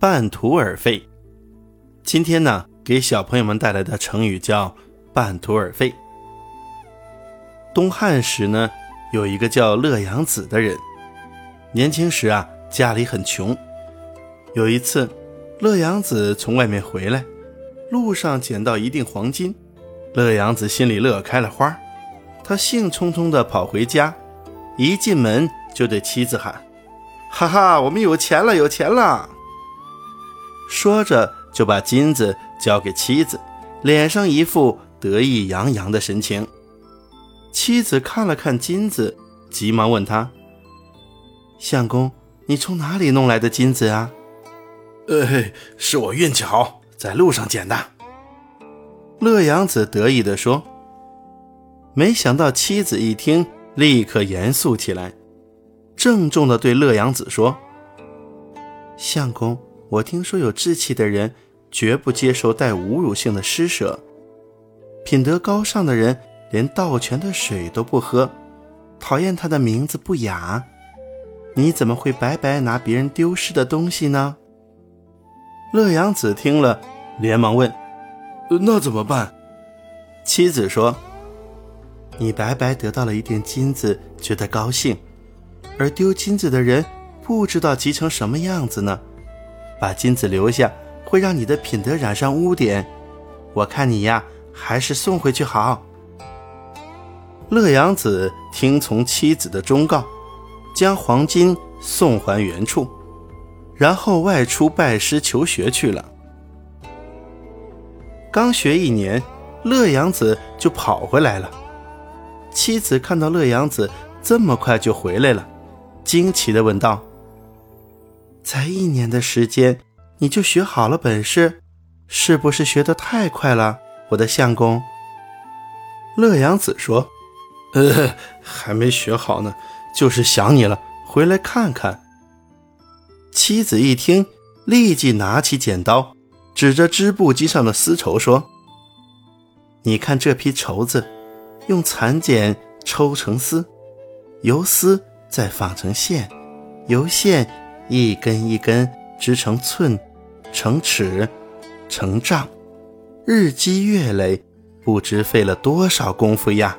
半途而废。今天呢，给小朋友们带来的成语叫半途而废。东汉时呢，有一个叫乐阳子的人，年轻时啊，家里很穷。有一次，乐阳子从外面回来，路上捡到一锭黄金，乐阳子心里乐开了花，他兴冲冲地跑回家，一进门就对妻子喊：“哈哈，我们有钱了，有钱了！”说着就把金子交给妻子，脸上一副得意洋洋的神情。妻子看了看金子，急忙问他：“相公，你从哪里弄来的金子啊？”“呃，是我运气好，在路上捡的。”乐阳子得意地说。没想到妻子一听，立刻严肃起来，郑重地对乐阳子说：“相公，我听说有志气的人绝不接受带侮辱性的施舍，品德高尚的人。”连倒泉的水都不喝，讨厌他的名字不雅。你怎么会白白拿别人丢失的东西呢？乐阳子听了，连忙问：“那怎么办？”妻子说：“你白白得到了一锭金子，觉得高兴，而丢金子的人不知道急成什么样子呢。把金子留下，会让你的品德染上污点。我看你呀，还是送回去好。”乐阳子听从妻子的忠告，将黄金送还原处，然后外出拜师求学去了。刚学一年，乐阳子就跑回来了。妻子看到乐阳子这么快就回来了，惊奇地问道：“才一年的时间，你就学好了本事，是不是学得太快了，我的相公？”乐阳子说。呃，还没学好呢，就是想你了，回来看看。妻子一听，立即拿起剪刀，指着织布机上的丝绸说：“你看这批绸子，用蚕茧抽成丝，由丝再纺成线，由线一根一根织成寸，成尺，成丈，日积月累，不知费了多少功夫呀。”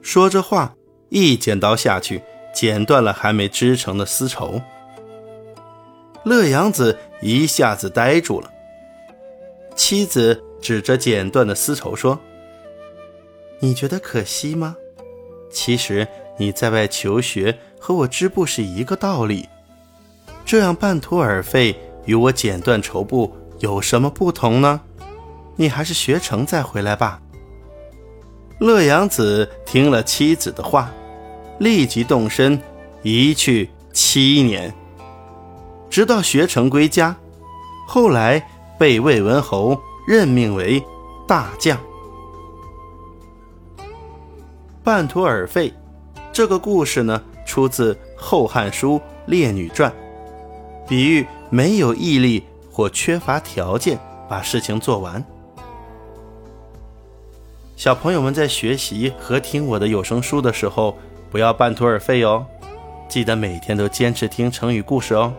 说着话，一剪刀下去，剪断了还没织成的丝绸。乐阳子一下子呆住了。妻子指着剪断的丝绸说：“你觉得可惜吗？其实你在外求学和我织布是一个道理，这样半途而废与我剪断绸布有什么不同呢？你还是学成再回来吧。”乐阳子听了妻子的话，立即动身，一去七年，直到学成归家。后来被魏文侯任命为大将。半途而废，这个故事呢，出自《后汉书·列女传》，比喻没有毅力或缺乏条件把事情做完。小朋友们在学习和听我的有声书的时候，不要半途而废哦，记得每天都坚持听成语故事哦。